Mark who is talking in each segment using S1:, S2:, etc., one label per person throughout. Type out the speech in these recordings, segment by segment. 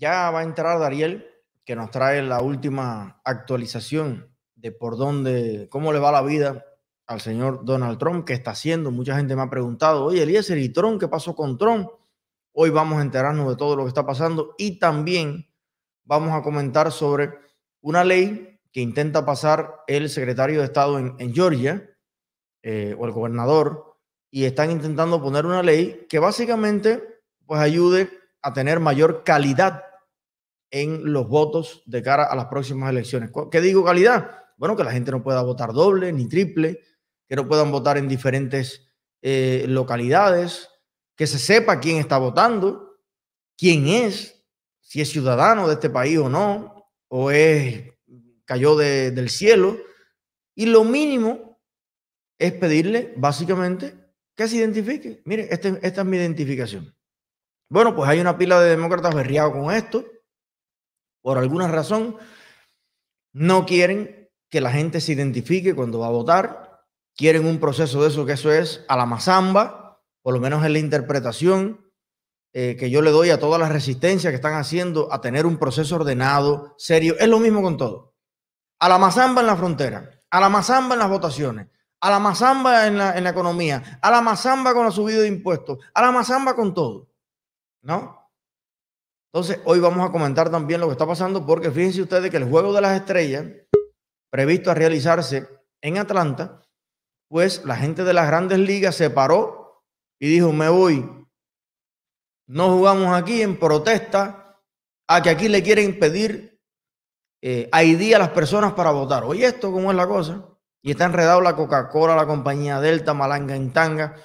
S1: ya va a entrar Dariel, que nos trae la última actualización de por dónde, cómo le va la vida al señor Donald Trump, qué está haciendo. Mucha gente me ha preguntado, oye, Eliezer, ¿y Trump? ¿Qué pasó con Trump? Hoy vamos a enterarnos de todo lo que está pasando y también vamos a comentar sobre una ley que intenta pasar el secretario de Estado en, Georgia eh, o el gobernador y están intentando poner una ley que básicamente pues ayude a tener mayor calidad en los votos de cara a las próximas elecciones. ¿Qué digo calidad? Bueno, que la gente no pueda votar doble ni triple, que no puedan votar en diferentes eh, localidades, que se sepa quién está votando, quién es, si es ciudadano de este país o no, o es cayó del cielo. Y lo mínimo es pedirle, básicamente, que se identifique. Mire, este, esta es mi identificación. Bueno, pues hay una pila de demócratas berriados con esto. Por alguna razón, no quieren que la gente se identifique cuando va a votar. Quieren un proceso de eso, que eso es a la mazamba, por lo menos en la interpretación eh, que yo le doy a todas las resistencias que están haciendo a tener un proceso ordenado, serio. Es lo mismo con todo a la mazamba en la frontera, a la mazamba en las votaciones, a la mazamba en la, en la economía, a la mazamba con la subida de impuestos, a la mazamba con todo. ¿No? Entonces, hoy vamos a comentar también lo que está pasando, porque fíjense ustedes que el juego de las estrellas, previsto a realizarse en Atlanta, pues la gente de las grandes ligas se paró y dijo: Me voy. No jugamos aquí en protesta a que aquí le quieren pedir eh, ID a las personas para votar. Oye, esto cómo es la cosa. Y está enredado la Coca-Cola, la compañía Delta, Malanga en Tanga,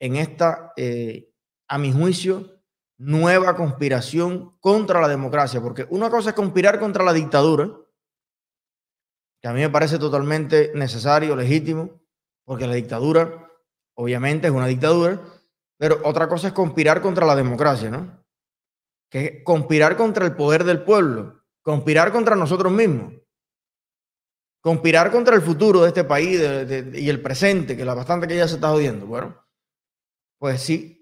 S1: en esta, eh, a mi juicio, nueva conspiración contra la democracia. Porque una cosa es conspirar contra la dictadura, que a mí me parece totalmente necesario, legítimo, porque la dictadura, obviamente, es una dictadura, pero otra cosa es conspirar contra la democracia, ¿no? Que es conspirar contra el poder del pueblo conspirar contra nosotros mismos, conspirar contra el futuro de este país y el presente, que la bastante que ya se está jodiendo. Bueno, pues sí,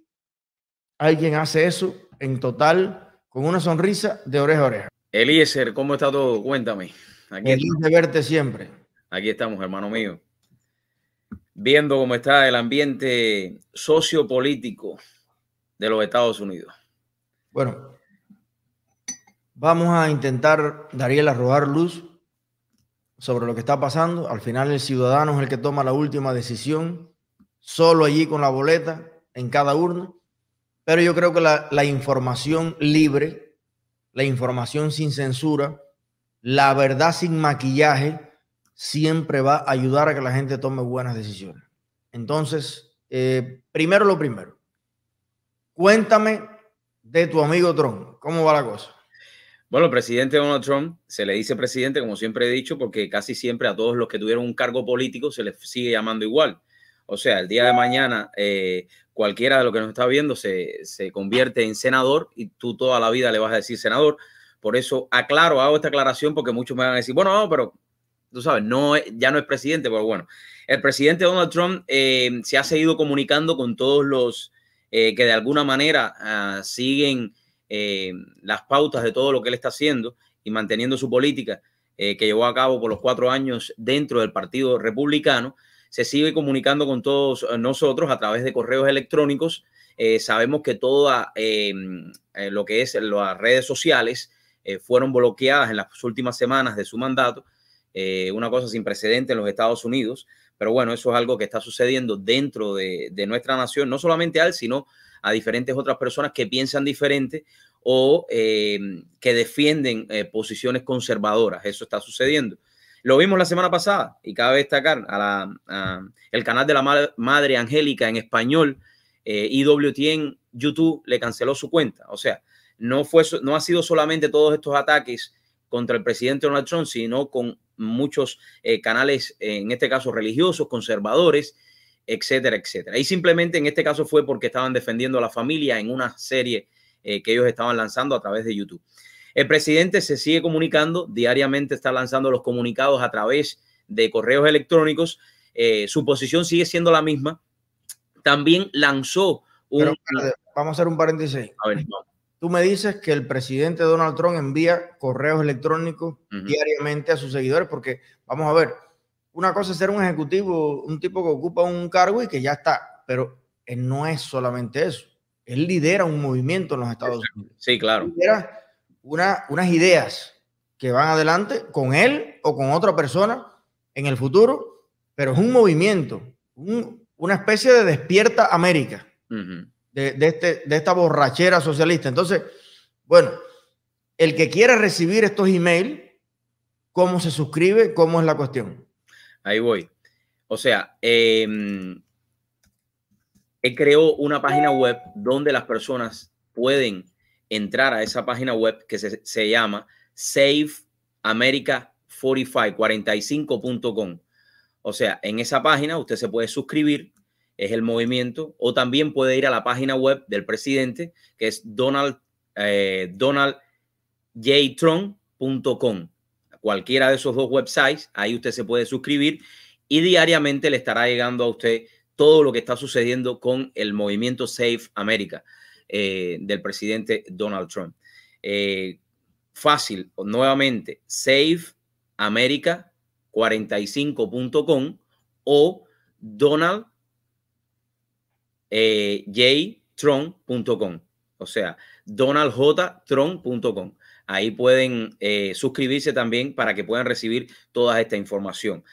S1: alguien hace eso en total con una sonrisa de oreja a oreja.
S2: Eliezer, ¿cómo está todo? Cuéntame.
S1: Aquí Feliz de verte siempre.
S2: Aquí estamos, hermano mío. Viendo cómo está el ambiente sociopolítico de los Estados Unidos.
S1: Bueno, Vamos a intentar, Dariel, arrojar luz sobre lo que está pasando. Al final el ciudadano es el que toma la última decisión, solo allí con la boleta en cada urna. Pero yo creo que la, la información libre, la información sin censura, la verdad sin maquillaje, siempre va a ayudar a que la gente tome buenas decisiones. Entonces, eh, primero lo primero, cuéntame de tu amigo Trump, ¿cómo va la cosa?
S2: Bueno, el presidente Donald Trump se le dice presidente, como siempre he dicho, porque casi siempre a todos los que tuvieron un cargo político se les sigue llamando igual. O sea, el día de mañana eh, cualquiera de los que nos está viendo se, convierte en senador y tú toda la vida le vas a decir senador. Por eso aclaro, hago esta aclaración porque muchos me van a decir, bueno, no, pero tú sabes, no, ya no es presidente, pero bueno, el presidente Donald Trump eh, se ha seguido comunicando con todos los eh, que de alguna manera ah, siguen eh, las pautas de todo lo que él está haciendo y manteniendo su política eh, que llevó a cabo por los cuatro años dentro del Partido Republicano, se sigue comunicando con todos nosotros a través de correos electrónicos. Eh, sabemos que toda lo que es las redes sociales fueron bloqueadas en las últimas semanas de su mandato, una cosa sin precedente en los Estados Unidos. Pero bueno, eso es algo que está sucediendo dentro de, de nuestra nación, no solamente a él, sino a diferentes otras personas que piensan diferente o eh, que defienden eh, posiciones conservadoras. Eso está sucediendo. Lo vimos la semana pasada y cabe destacar a la, el canal de la Madre Angélica en español, eh, IWT en YouTube le canceló su cuenta. O sea, no, fue, no ha sido solamente todos estos ataques contra el presidente Donald Trump, sino con muchos eh, canales, en este caso religiosos, conservadores, etcétera, etcétera. Y simplemente en este caso fue porque estaban defendiendo a la familia en una serie eh, que ellos estaban lanzando a través de YouTube. El presidente se sigue comunicando, diariamente está lanzando los comunicados a través de correos electrónicos. Eh, su posición sigue siendo la misma. También lanzó
S1: un... vamos a hacer un paréntesis. A ver, tú me dices que el presidente Donald Trump envía correos electrónicos diariamente a sus seguidores, porque vamos a ver, una cosa es ser un ejecutivo, un tipo que ocupa un cargo y que ya está, pero él no es solamente eso. Él lidera un movimiento en los Estados Unidos.
S2: Sí, claro.
S1: Lidera una, unas ideas que van adelante con él o con otra persona en el futuro, pero es un movimiento, una especie de despierta América de, este, de esta borrachera socialista. Entonces, bueno, el que quiera recibir estos emails, ¿cómo se suscribe? ¿Cómo es la cuestión?
S2: Ahí voy. O sea, eh, él creó una página web donde las personas pueden entrar a esa página web que se, se llama SaveAmerica45.com. O sea, en esa página usted se puede suscribir es el movimiento, o también puede ir a la página web del presidente, que es Donald, eh, donaldjtron.com. Cualquiera de esos dos websites, ahí usted se puede suscribir y diariamente le estará llegando a usted todo lo que está sucediendo con el movimiento Save America eh, del presidente Donald Trump. Eh, fácil, nuevamente, saveamerica45.com o Donald eh, o sea, donaldjtron.com. Ahí pueden eh, suscribirse también para que puedan recibir toda esta información.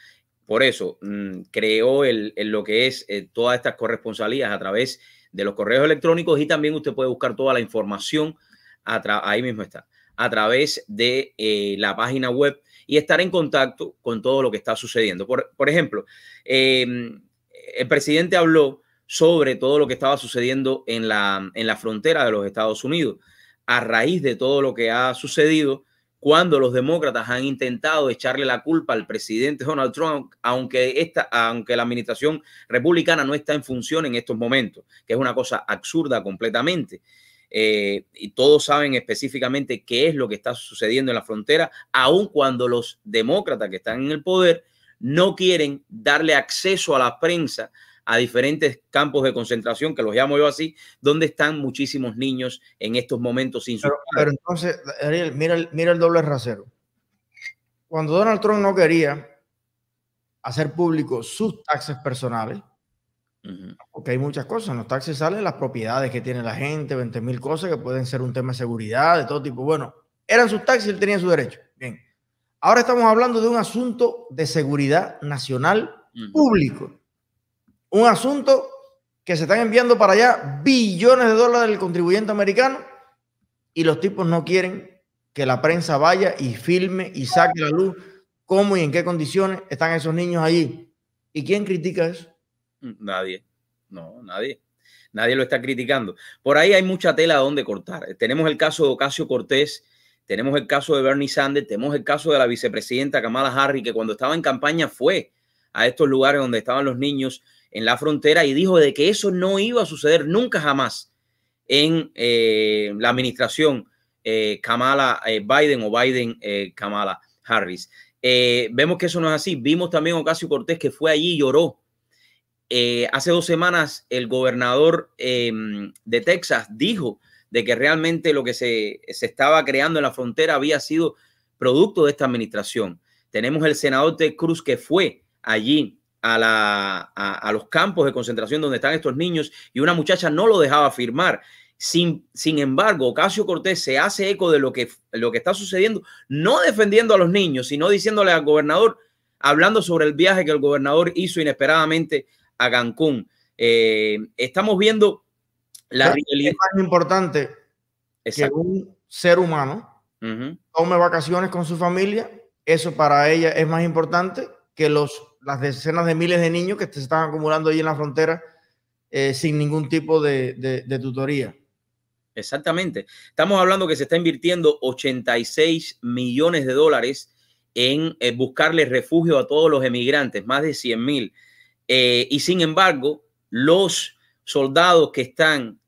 S2: Por eso mm, creó lo que es todas estas corresponsalías a través de los correos electrónicos y también usted puede buscar toda la información, ahí mismo está, a través de eh, la página web y estar en contacto con todo lo que está sucediendo. Por, por ejemplo, el presidente habló sobre todo lo que estaba sucediendo en la, en la frontera de los Estados Unidos. A raíz de todo lo que ha sucedido, cuando los demócratas han intentado echarle la culpa al presidente Donald Trump, aunque, esta, aunque la administración republicana no está en función en estos momentos, que es una cosa absurda completamente. Eh, y todos saben específicamente qué es lo que está sucediendo en la frontera, aun cuando los demócratas que están en el poder no quieren darle acceso a la prensa a diferentes campos de concentración, que los llamo yo así, donde están muchísimos niños en estos momentos sin
S1: pero, pero entonces, Ariel, mira el, mira el doble rasero. Cuando Donald Trump no quería hacer público sus taxes personales, porque hay muchas cosas, en los taxes salen las propiedades que tiene la gente, 20 mil cosas que pueden ser un tema de seguridad, de todo tipo. Bueno, eran sus taxes y él tenía su derecho. Bien. Ahora estamos hablando de un asunto de seguridad nacional público un asunto que se están enviando para allá billones de dólares del contribuyente americano y los tipos no quieren que la prensa vaya y filme y saque la luz cómo y en qué condiciones están esos niños allí. ¿Y quién critica eso?
S2: Nadie. No, nadie. Nadie lo está criticando. Por ahí hay mucha tela donde cortar. Tenemos el caso de Ocasio Cortés, tenemos el caso de Bernie Sanders, tenemos el caso de la vicepresidenta Kamala Harris, que cuando estaba en campaña fue a estos lugares donde estaban los niños en la frontera y dijo de que eso no iba a suceder nunca jamás en eh, la administración eh, Kamala eh, Biden o Biden Kamala Harris. vemos que eso no es así. Vimos también a Ocasio Cortés que fue allí y lloró. hace dos semanas el gobernador em, de Texas dijo de que realmente lo que se, se estaba creando en la frontera había sido producto de esta administración. Tenemos el senador Ted Cruz que fue allí a, la, a, los campos de concentración donde están estos niños y una muchacha no lo dejaba firmar. Sin, sin embargo, Ocasio Cortés se hace eco de lo que, lo que está sucediendo, no defendiendo a los niños, sino diciéndole al gobernador, hablando sobre el viaje que el gobernador hizo inesperadamente a Cancún. Eh, estamos viendo la
S1: realidad. más importante que un ser humano tome vacaciones con su familia, eso para ella es más importante que los, las decenas de miles de niños que se están acumulando ahí en la frontera eh, sin ningún tipo de, tutoría.
S2: Exactamente. Estamos hablando que se está invirtiendo 86 millones de dólares en eh, buscarle refugio a todos los emigrantes, más de 100 mil. Eh, y sin embargo, los soldados que están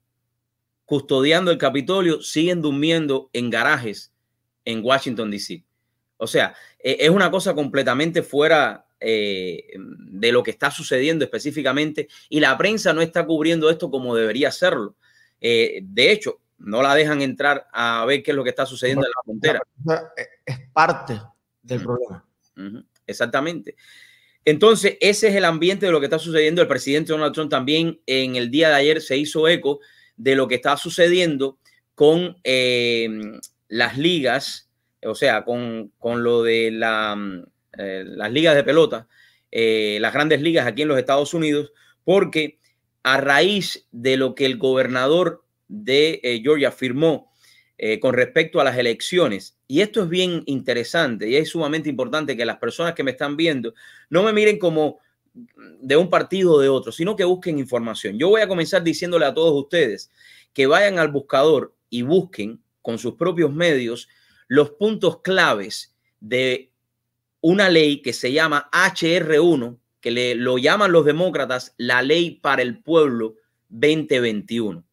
S2: custodiando el Capitolio siguen durmiendo en garajes en Washington, D.C. O sea, e, es una cosa completamente fuera eh, de lo que está sucediendo específicamente y la prensa no está cubriendo esto como debería hacerlo. Eh, de hecho, no la dejan entrar a ver qué es lo que está sucediendo en la frontera.
S1: Es parte del problema.
S2: Exactamente. Entonces, ese es el ambiente de lo que está sucediendo. El presidente Donald Trump también en el día de ayer se hizo eco de lo que está sucediendo con eh, las ligas, o sea, con, lo de la, eh, las ligas de pelota, eh, las grandes ligas aquí en los Estados Unidos, porque a raíz de lo que el gobernador de Georgia firmó con respecto a las elecciones, y esto es bien interesante y es sumamente importante que las personas que me están viendo no me miren como de un partido o de otro, sino que busquen información. Yo voy a comenzar diciéndole a todos ustedes que vayan al buscador y busquen con sus propios medios los puntos claves de una ley que se llama HR1, que le, lo llaman los demócratas la ley para el pueblo 2021.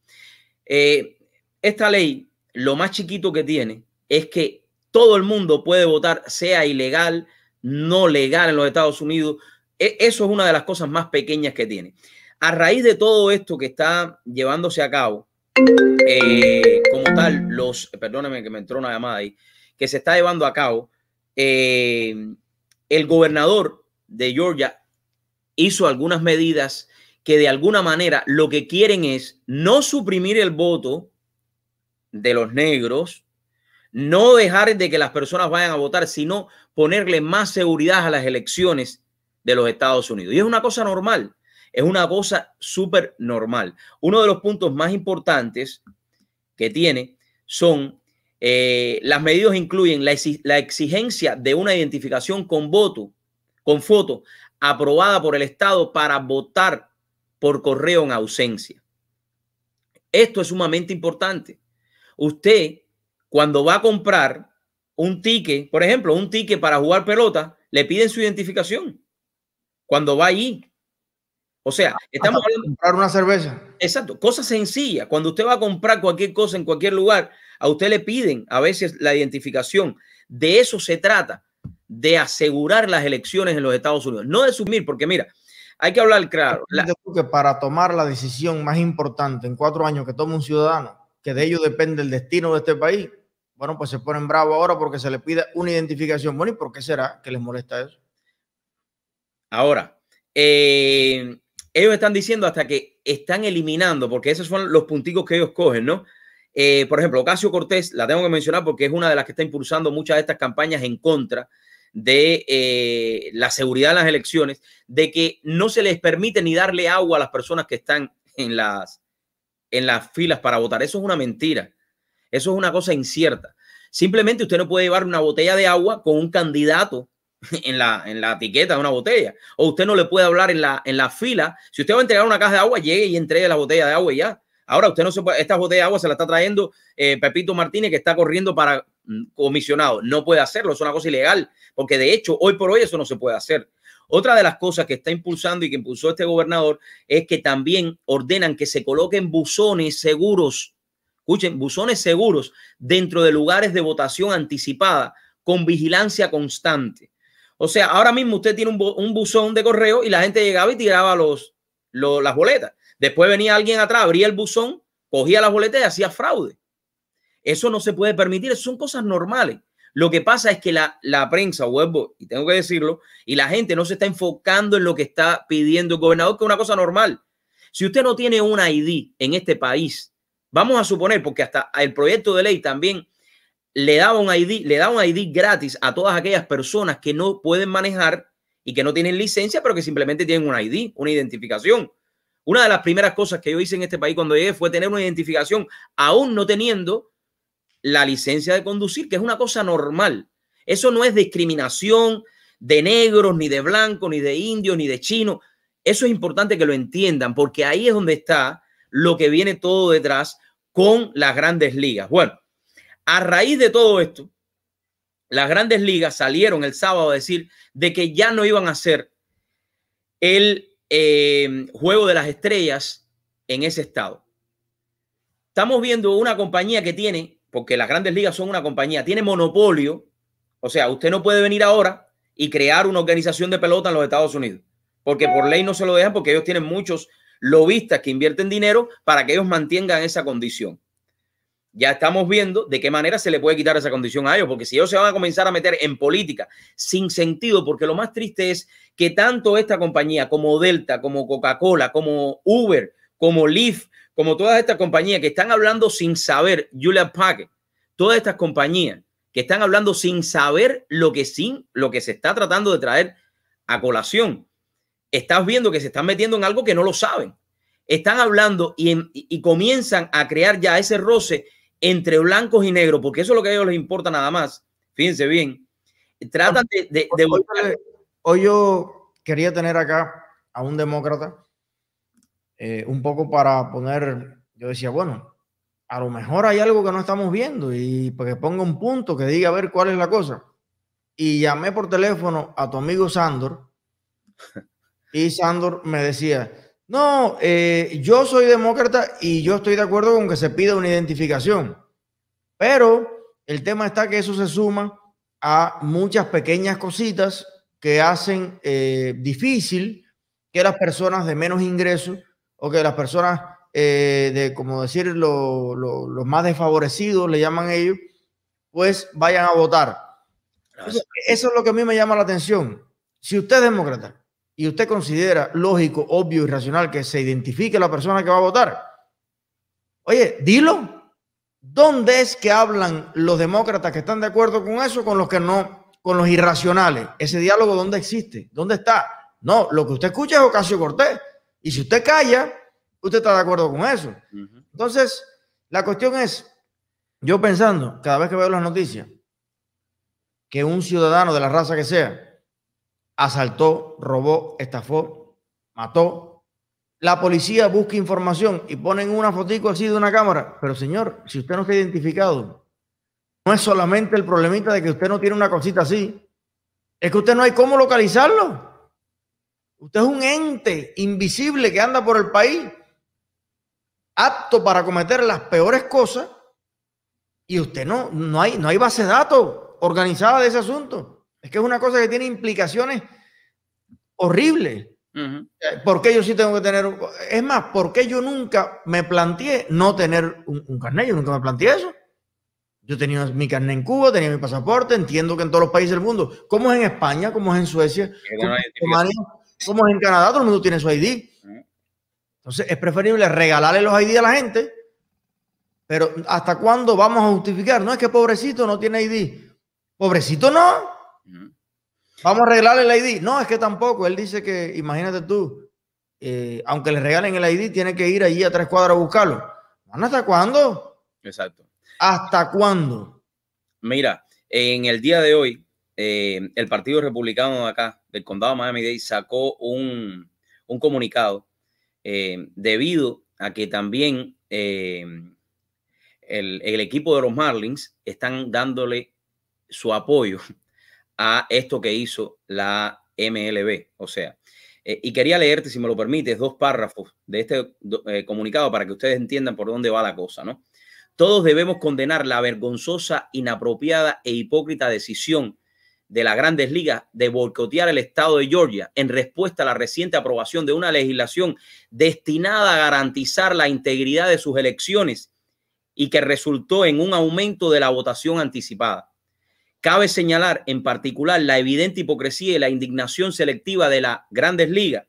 S2: Eh, esta ley, lo más chiquito que tiene es que todo el mundo puede votar, sea ilegal, no legal en los Estados Unidos. E, eso es una de las cosas más pequeñas que tiene. A raíz de todo esto que está llevándose a cabo, eh, como tal, los, perdóname que me entró una llamada ahí, que se está llevando a cabo, eh, el gobernador de Georgia hizo algunas medidas que de alguna manera lo que quieren es no suprimir el voto de los negros, no dejar de que las personas vayan a votar, sino ponerle más seguridad a las elecciones de los Estados Unidos. Y es una cosa normal. Es una cosa súper normal. Uno de los puntos más importantes que tiene son eh, las medidas incluyen la, la exigencia de una identificación con voto, con foto, aprobada por el Estado para votar por correo en ausencia. Esto es sumamente importante. Usted, cuando va a comprar un ticket, por ejemplo, un ticket para jugar pelota, le piden su identificación. Cuando va allí, o sea, estamos
S1: hablando de comprar una cerveza.
S2: Exacto, cosa sencilla. Cuando usted va a comprar cualquier cosa en cualquier lugar, a usted le piden a veces la identificación. De eso se trata, de asegurar las elecciones en los Estados Unidos, no de subir, porque mira, hay que hablar claro.
S1: Que para tomar la decisión más importante en cuatro años que toma un ciudadano, que de ello depende el destino de este país, bueno, pues se ponen bravos ahora porque se le pide una identificación. Bueno, ¿y por qué será que les molesta eso?
S2: Ahora, eh, ellos están diciendo hasta que están eliminando, porque esos son los punticos que ellos cogen, ¿no? Eh, por ejemplo, Ocasio Cortés, la tengo que mencionar porque es una de las que está impulsando muchas de estas campañas en contra de eh, la seguridad en las elecciones, de que no se les permite ni darle agua a las personas que están en las, en las filas para votar. Eso es una mentira. Eso es una cosa incierta. Simplemente usted no puede llevar una botella de agua con un candidato en la, en la etiqueta de una botella. O usted no le puede hablar en la, en la fila. Si usted va a entregar una caja de agua, llegue y entregue la botella de agua y ya. Ahora usted no se puede, esta botella de agua se la está trayendo eh, Pepito Martínez que está corriendo para mm, comisionado. No puede hacerlo, es una cosa ilegal, porque de hecho hoy por hoy eso no se puede hacer. Otra de las cosas que está impulsando y que impulsó este gobernador es que también ordenan que se coloquen buzones seguros, escuchen, buzones seguros dentro de lugares de votación anticipada con vigilancia constante. O sea, ahora mismo usted tiene un, buzón de correo y la gente llegaba y tiraba los, las boletas. Después venía alguien atrás, abría el buzón, cogía las boletas y hacía fraude. Eso no se puede permitir, son cosas normales. Lo que pasa es que la, la prensa, vuelvo, y tengo que decirlo, y la gente no se está enfocando en lo que está pidiendo el gobernador, que es una cosa normal. Si usted no tiene una ID en este país, vamos a suponer, porque hasta el proyecto de ley también le daba un ID, le da un ID gratis a todas aquellas personas que no pueden manejar y que no tienen licencia, pero que simplemente tienen un ID, una identificación. Una de las primeras cosas que yo hice en este país cuando llegué fue tener una identificación, aún no teniendo la licencia de conducir, que es una cosa normal. Eso no es discriminación de negros, ni de blancos, ni de indios, ni de chinos. Eso es importante que lo entiendan, porque ahí es donde está lo que viene todo detrás con las grandes ligas. Bueno, a raíz de todo esto, las grandes ligas salieron el sábado a decir de que ya no iban a hacer el eh, juego de las estrellas en ese estado. Estamos viendo una compañía que tiene, porque las grandes ligas son una compañía, tiene monopolio. O sea, usted no puede venir ahora y crear una organización de pelota en los Estados Unidos, porque por ley no se lo dejan, porque ellos tienen muchos lobistas que invierten dinero para que ellos mantengan esa condición. Ya estamos viendo de qué manera se le puede quitar esa condición a ellos, porque si ellos se van a comenzar a meter en política sin sentido, porque lo más triste es que tanto esta compañía como Delta, como Coca-Cola, como Uber, como Lyft, como todas estas compañías que están hablando sin saber, Julia Packard, todas estas compañías que están hablando sin saber lo que sin lo que se está tratando de traer a colación. Estás viendo que se están metiendo en algo que no lo saben. Están hablando y, y comienzan a crear ya ese roce entre blancos y negros, porque eso es lo que a ellos les importa nada más. Fíjense bien. Tratan de, de,
S1: hoy, yo quería tener acá a un demócrata, eh, un poco para poner, yo decía, bueno, a lo mejor hay algo que no estamos viendo y que ponga un punto, que diga a ver cuál es la cosa. Y llamé por teléfono a tu amigo Sandor y Sandor me decía, no, eh, yo soy demócrata y yo estoy de acuerdo con que se pida una identificación, pero el tema está que eso se suma a muchas pequeñas cositas que hacen eh, difícil que las personas de menos ingresos o que las personas eh, de, como decir, los más desfavorecidos, le llaman ellos, pues vayan a votar. Eso, eso es lo que a mí me llama la atención. Si usted es demócrata y usted considera lógico, obvio y racional que se identifique la persona que va a votar, oye, dilo. ¿Dónde es que hablan los demócratas que están de acuerdo con eso, con los que no, con los irracionales? Ese diálogo, ¿dónde existe? ¿Dónde está? No, lo que usted escucha es Ocasio Cortés. Y si usted calla, usted está de acuerdo con eso. Entonces, la cuestión es, yo pensando, cada vez que veo las noticias, que un ciudadano de la raza que sea asaltó, robó, estafó, mató. La policía busca información y ponen una fotico así de una cámara. Pero señor, si usted no está identificado, no es solamente el problemita de que usted no tiene una cosita así, es que usted no hay cómo localizarlo. Usted es un ente invisible que anda por el país, apto para cometer las peores cosas, y usted no, no hay, no hay base de datos organizada de ese asunto. Es que es una cosa que tiene implicaciones horribles. Uh ¿Por qué yo sí tengo que tener? Es más, ¿por qué yo nunca me planteé no tener un, carnet? Yo nunca me planteé eso. Yo tenía mi carnet en Cuba, tenía mi pasaporte, entiendo que en todos los países del mundo, como es en España, como es en Suecia, como, es en Canadá, todo el mundo tiene su ID. Entonces es preferible regalarle los ID a la gente, pero ¿hasta cuándo vamos a justificar? No es que pobrecito no tiene ID. Pobrecito no. Vamos a regalarle el ID. No, es que tampoco. Él dice que, imagínate tú, eh, aunque le regalen el ID, tiene que ir allí a tres cuadras a buscarlo. ¿Hasta cuándo?
S2: Exacto.
S1: ¿Hasta cuándo?
S2: Mira, en el día de hoy, eh, el Partido Republicano de acá, del condado de Miami-Dade, sacó un, comunicado eh, debido a que también el, el equipo de los Marlins están dándole su apoyo a esto que hizo la MLB. O sea, eh, y quería leerte, si me lo permites, dos párrafos de este eh, comunicado para que ustedes entiendan por dónde va la cosa, ¿no? Todos debemos condenar la vergonzosa, inapropiada e hipócrita decisión de las grandes ligas de boicotear el estado de Georgia en respuesta a la reciente aprobación de una legislación destinada a garantizar la integridad de sus elecciones y que resultó en un aumento de la votación anticipada. Cabe señalar en particular la evidente hipocresía y la indignación selectiva de la Grandes Ligas.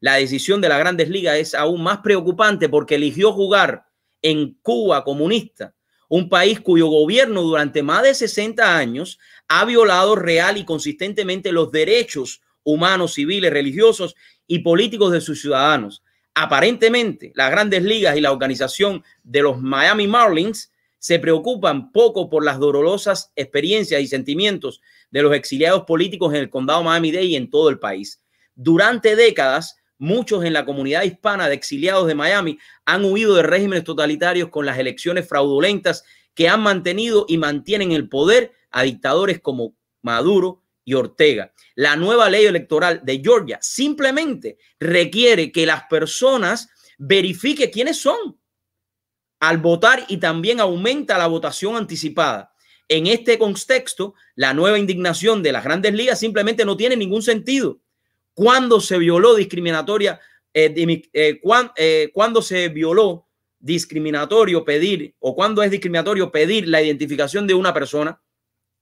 S2: La decisión de la Grandes Ligas es aún más preocupante porque eligió jugar en Cuba comunista, un país cuyo gobierno durante más de 60 años ha violado real y consistentemente los derechos humanos, civiles, religiosos y políticos de sus ciudadanos. Aparentemente, las grandes ligas y la organización de los Miami Marlins se preocupan poco por las dolorosas experiencias y sentimientos de los exiliados políticos en el condado Miami-Dade y en todo el país. Durante décadas, muchos en la comunidad hispana de exiliados de Miami han huido de regímenes totalitarios con las elecciones fraudulentas que han mantenido y mantienen el poder a dictadores como Maduro y Ortega. La nueva ley electoral de Georgia simplemente requiere que las personas verifiquen quiénes son al votar y también aumenta la votación anticipada. En este contexto, la nueva indignación de las grandes ligas simplemente no tiene ningún sentido. Cuando se violó discriminatoria, eh, eh, eh, cuando se violó discriminatorio pedir o cuándo es discriminatorio pedir la identificación de una persona.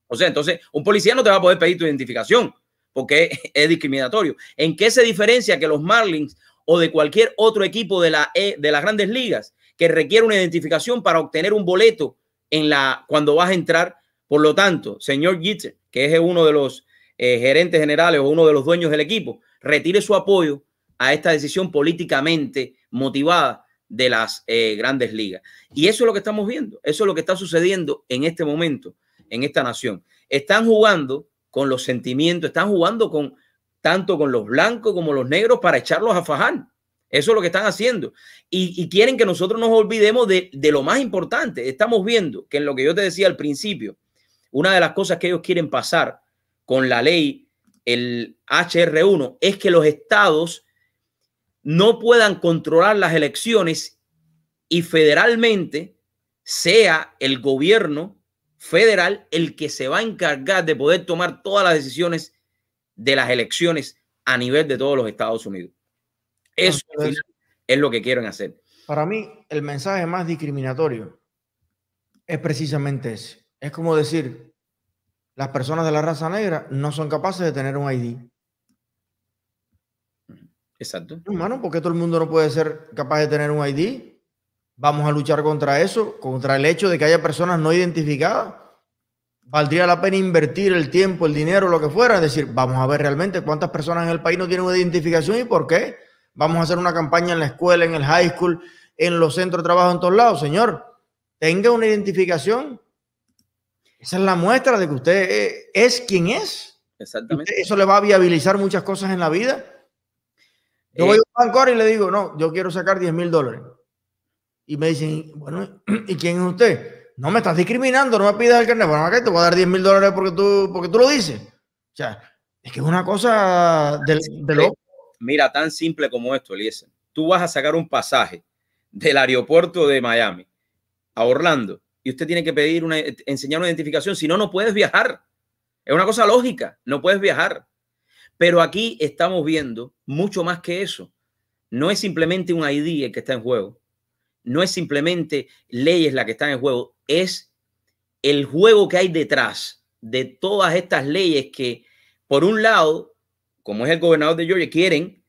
S2: O sea, entonces un policía no te va a poder pedir tu identificación porque es discriminatorio. ¿En qué se diferencia que los Marlins o de cualquier otro equipo de, la, e, de las grandes ligas que requiere una identificación para obtener un boleto en la, cuando vas a entrar? Por lo tanto, señor Gitter, que es uno de los eh, gerentes generales o uno de los dueños del equipo, retire su apoyo a esta decisión políticamente motivada de las eh, grandes ligas. Y eso es lo que estamos viendo, eso es lo que está sucediendo en este momento en esta nación. Están jugando con los sentimientos, están jugando con tanto con los blancos como los negros para echarlos a fajar. Eso es lo que están haciendo. Y, quieren que nosotros nos olvidemos de, de, lo más importante. Estamos viendo que en lo que yo te decía al principio, una de las cosas que ellos quieren pasar con la ley, el HR1, es que los estados no puedan controlar las elecciones y federalmente sea el gobierno federal el que se va a encargar de poder tomar todas las decisiones de las elecciones a nivel de todos los Estados Unidos. Eso es lo que quieren hacer.
S1: Para mí, el mensaje más discriminatorio es precisamente ese. Es como decir, las personas de la raza negra no son capaces de tener un ID.
S2: Exacto.
S1: Hermano, ¿por qué todo el mundo no puede ser capaz de tener un ID? Vamos a luchar contra eso, contra el hecho de que haya personas no identificadas. Valdría la pena invertir el tiempo, el dinero, lo que fuera. Es decir, vamos a ver realmente cuántas personas en el país no tienen una identificación y por qué. Vamos a hacer una campaña en la escuela, en el high school, en los centros de trabajo, en todos lados. Señor, tenga una identificación. Esa es la muestra de que usted eh, es quien es.
S2: Exactamente.
S1: Eso le va a viabilizar muchas cosas en la vida. Yo voy a un banco y le digo, no, yo quiero sacar 10 mil dólares. Y me dicen, bueno, ¿y quién es usted? No me estás discriminando, no me pidas el carnet. Bueno, te voy a dar 10 mil dólares porque tú, porque tú lo dices. O sea, es que es una cosa de, de
S2: Mira, tan simple como esto, Eliezer. Tú vas a sacar un pasaje del aeropuerto de Miami a Orlando y usted tiene que pedir una, enseñar una identificación, si no, no puedes viajar. Es una cosa lógica, no puedes viajar. Pero aquí estamos viendo mucho más que eso. No es simplemente un ID el que está en juego. No es simplemente leyes la que están en juego. Es el juego que hay detrás de todas estas leyes que, por un lado, como es el gobernador de Georgia, quieren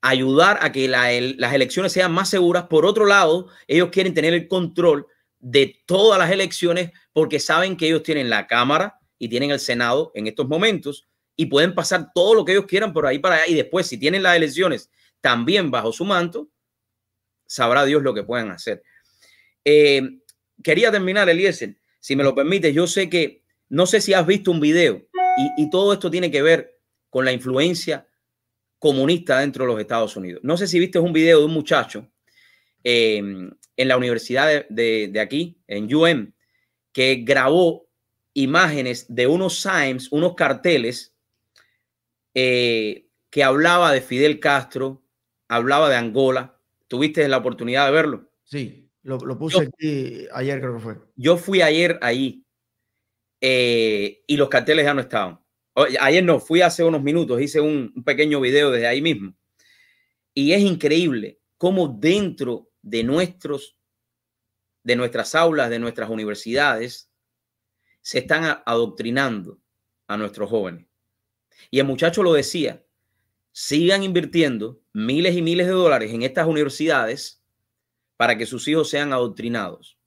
S2: ayudar a que las elecciones sean más seguras. Por otro lado, ellos quieren tener el control de todas las elecciones porque saben que ellos tienen la Cámara y tienen el Senado en estos momentos y pueden pasar todo lo que ellos quieran por ahí para allá. Y después, si tienen las elecciones también bajo su manto, sabrá Dios lo que puedan hacer. Eh, quería terminar, Eliezer, si me lo permite. Yo sé que, no sé si has visto un video y, todo esto tiene que ver con la influencia comunista dentro de los Estados Unidos. No sé si viste un video de un muchacho em, en la universidad de, aquí, en UM, que grabó imágenes de unos signs, unos carteles eh, que hablaba de Fidel Castro, hablaba de Angola. ¿Tuviste la oportunidad de verlo?
S1: Sí, lo, puse aquí ayer, creo que fue.
S2: Yo fui ayer ahí eh, y los carteles ya no estaban. Ayer no, fui hace unos minutos, hice un, un pequeño video desde ahí mismo. Y es increíble cómo dentro de nuestros de nuestras aulas, de nuestras universidades, se están adoctrinando a nuestros jóvenes. Y el muchacho lo decía, sigan invirtiendo miles y miles de dólares en estas universidades para que sus hijos sean adoctrinados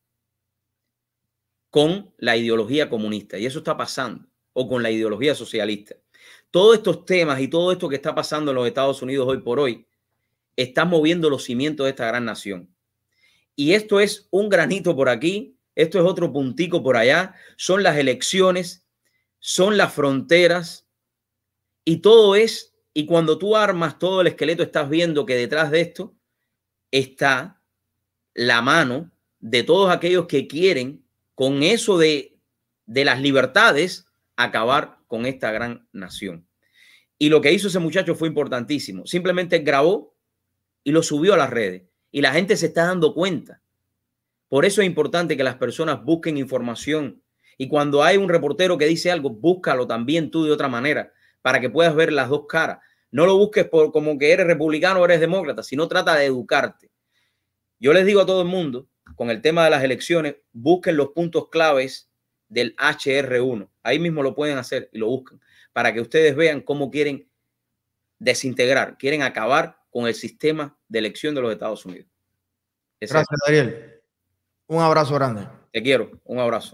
S2: con la ideología comunista. Y eso está pasando, o con la ideología socialista. Todos estos temas y todo esto que está pasando en los Estados Unidos hoy por hoy, está moviendo los cimientos de esta gran nación. Y esto es un granito por aquí, esto es otro puntico por allá, son las elecciones, son las fronteras, y todo es, y cuando tú armas todo el esqueleto, estás viendo que detrás de esto está la mano de todos aquellos que quieren, con eso de, de las libertades, acabar con esta gran nación. Y lo que hizo ese muchacho fue importantísimo. Simplemente grabó y lo subió a las redes. Y la gente se está dando cuenta. Por eso es importante que las personas busquen información. Y cuando hay un reportero que dice algo, búscalo también tú de otra manera para que puedas ver las dos caras. No lo busques por como que eres republicano o eres demócrata, sino trata de educarte. Yo les digo a todo el mundo, con el tema de las elecciones, busquen los puntos claves del HR1. Ahí mismo lo pueden hacer y lo buscan para que ustedes vean cómo quieren desintegrar, quieren acabar con el sistema de elección de los Estados Unidos.
S1: Gracias, Daniel. Un abrazo grande.
S2: Te quiero. Un abrazo.